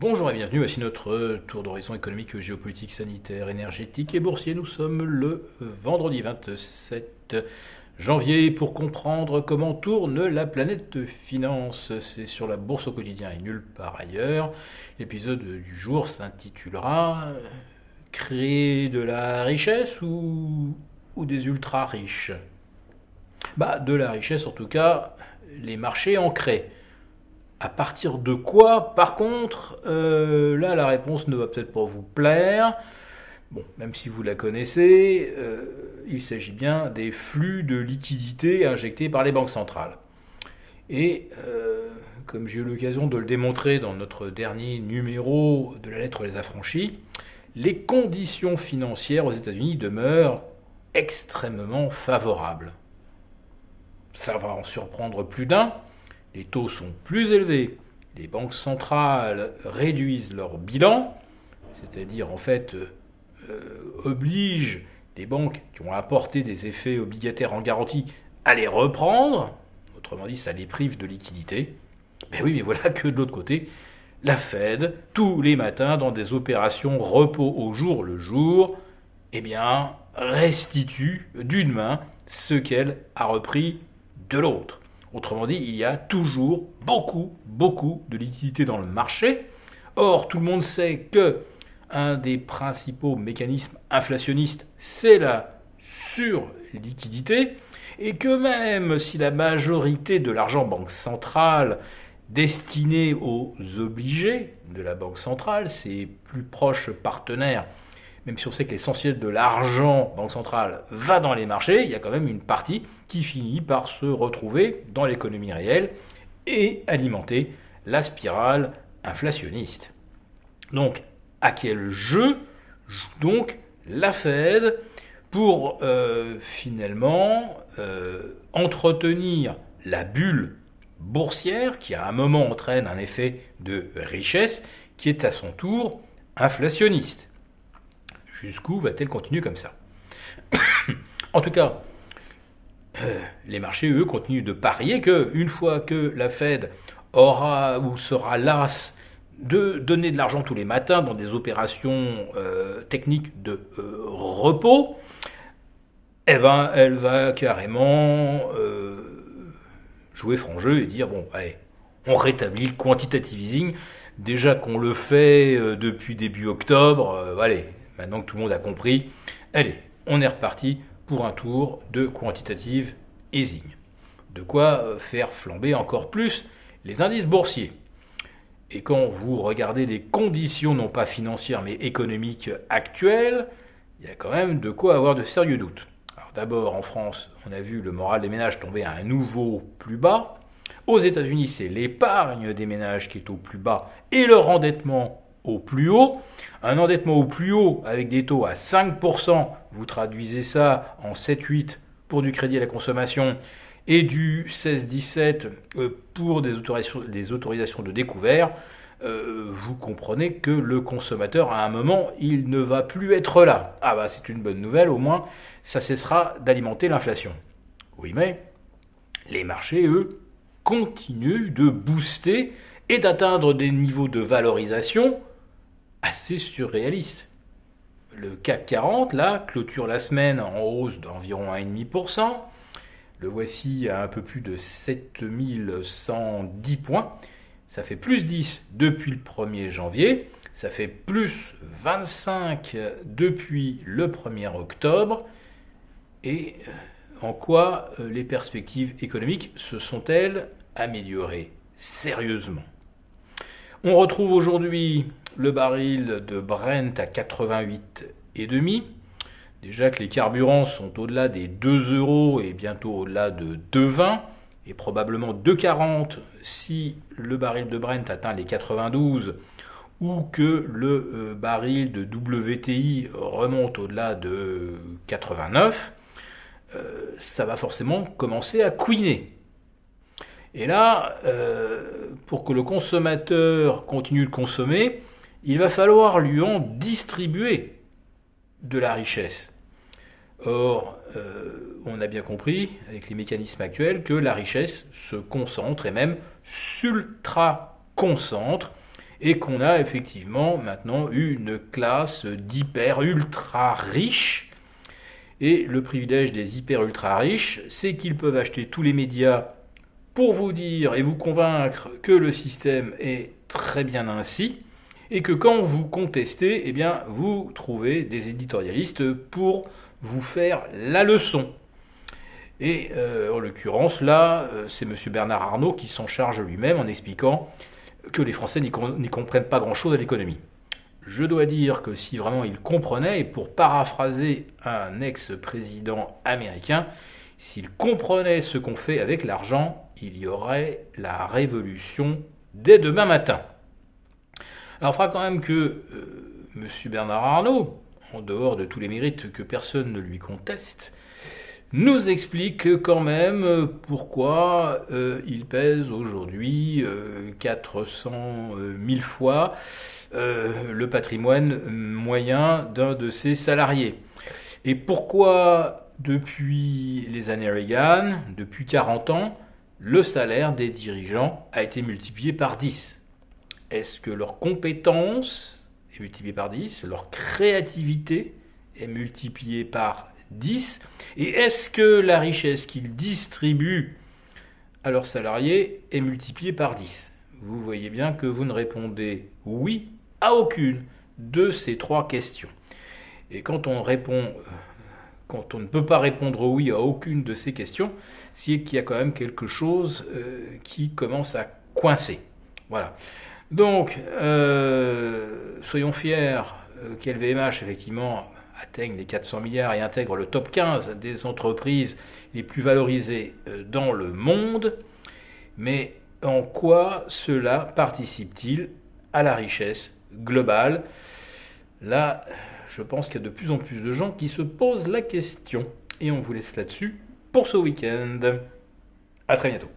Bonjour et bienvenue, voici notre tour d'horizon économique, géopolitique, sanitaire, énergétique et boursier. Nous sommes le vendredi 27 janvier pour comprendre comment tourne la planète finance. C'est sur la bourse au quotidien et nulle part ailleurs. L'épisode du jour s'intitulera Créer de la richesse ou, ou des ultra riches Bah, de la richesse en tout cas, les marchés en créent. À partir de quoi, par contre, euh, là la réponse ne va peut-être pas vous plaire. Bon, même si vous la connaissez, euh, il s'agit bien des flux de liquidités injectés par les banques centrales. Et euh, comme j'ai eu l'occasion de le démontrer dans notre dernier numéro de la lettre Les Affranchis, les conditions financières aux États-Unis demeurent extrêmement favorables. Ça va en surprendre plus d'un les taux sont plus élevés, les banques centrales réduisent leur bilan, c'est-à-dire en fait euh, obligent les banques qui ont apporté des effets obligataires en garantie à les reprendre, autrement dit ça les prive de liquidité. Mais oui, mais voilà que de l'autre côté, la Fed, tous les matins dans des opérations repos au jour le jour, eh bien, restitue d'une main ce qu'elle a repris de l'autre. Autrement dit, il y a toujours beaucoup, beaucoup de liquidités dans le marché. Or, tout le monde sait que un des principaux mécanismes inflationnistes, c'est la surliquidité, et que même si la majorité de l'argent banque centrale destiné aux obligés de la banque centrale, ses plus proches partenaires, même si on sait que l'essentiel de l'argent banque centrale va dans les marchés, il y a quand même une partie qui finit par se retrouver dans l'économie réelle et alimenter la spirale inflationniste. Donc, à quel jeu joue donc la Fed pour euh, finalement euh, entretenir la bulle boursière qui à un moment entraîne un effet de richesse qui est à son tour inflationniste? Jusqu'où va-t-elle continuer comme ça En tout cas, euh, les marchés, eux, continuent de parier que une fois que la Fed aura ou sera lasse de donner de l'argent tous les matins dans des opérations euh, techniques de euh, repos, eh ben, elle va carrément jouer franc jeu et dire bon, on rétablit le quantitative easing. Déjà qu'on le fait depuis début octobre, allez, maintenant que tout le monde a compris, allez, on est reparti pour un tour de quantitative easing. De quoi euh, faire flamber encore plus les indices boursiers. Et quand vous regardez les conditions non pas financières mais économiques actuelles, il y a quand même de quoi avoir de sérieux doutes. Alors d'abord en France, on a vu le moral des ménages tomber à un nouveau plus bas. Aux États-Unis, c'est l'épargne des ménages qui est au plus bas et leur endettement au plus haut. Un endettement au plus haut avec des taux à 5%, vous traduisez ça en 7-8 pour du crédit à la consommation et du 16-17 euh, pour des autorisations, de découvert, euh, vous comprenez que le consommateur, à un moment, il ne va plus être là. Ah bah c'est une bonne nouvelle, au moins, ça cessera d'alimenter l'inflation. Oui, mais les marchés, eux, continuent de booster et d'atteindre des niveaux de valorisation assez surréaliste. Le CAC 40, là, clôture la semaine en hausse d'environ 1,5%. Le voici à un peu plus de 7110 points. Ça fait plus 10 depuis le 1er janvier. Ça fait plus 25 depuis le 1er octobre. Et euh, en quoi euh, les perspectives économiques se sont-elles améliorées sérieusement? On retrouve aujourd'hui le baril de Brent à 88,5. Déjà que les carburants sont au-delà des 2 euros et bientôt au-delà de 2,20 et probablement 2,40 si le baril de Brent atteint les 92 ou que le euh, baril de WTI remonte au-delà de 89, euh, ça va forcément commencer à couiner. Et là, euh, pour que le consommateur continue de consommer, il va falloir lui en distribuer de la richesse. Or, euh, on a bien compris, avec les mécanismes actuels, que la richesse se concentre et même s'ultra-concentre, et qu'on a effectivement maintenant une classe d'hyper ultra riches. Et le privilège des hyper ultra riches, c'est qu'ils peuvent acheter tous les médias pour vous dire et vous convaincre que le système est très bien ainsi, et que quand vous contestez, eh bien, vous trouvez des éditorialistes pour vous faire la leçon. Et euh, en l'occurrence, là, euh, c'est M. Bernard Arnault qui s'en charge lui-même en expliquant que les Français n'y comprennent pas grand-chose à l'économie. Je dois dire que si vraiment ils comprenaient, et pour paraphraser un ex-président américain, s'ils comprenaient ce qu'on fait avec l'argent, il y aurait la révolution dès demain matin. Alors, il faudra quand même que euh, M. Bernard Arnault, en dehors de tous les mérites que personne ne lui conteste, nous explique quand même pourquoi euh, il pèse aujourd'hui 400 euh, 000 fois le patrimoine moyen d'un de ses salariés. Et pourquoi depuis les années Reagan, depuis 40 ans, le salaire des dirigeants a été multiplié par 10 est-ce que leur compétence est multipliée par 10, leur créativité est multipliée par 10, et est-ce que la richesse qu'ils distribuent à leurs salariés est multipliée par 10 Vous voyez bien que vous ne répondez oui à aucune de ces trois questions. Et quand on répond, quand on ne peut pas répondre oui à aucune de ces questions, c'est qu'il y a quand même quelque chose euh, qui commence à coincer. Voilà. Donc, euh, soyons fiers euh, qu'LVMH, effectivement, atteigne les 400 milliards et intègre le top 15 des entreprises les plus valorisées dans le monde. Mais en quoi cela participe-t-il à la richesse globale? Là, je pense qu'il y a de plus en plus de gens qui se posent la question. Et on vous laisse là-dessus pour ce week-end. À très bientôt.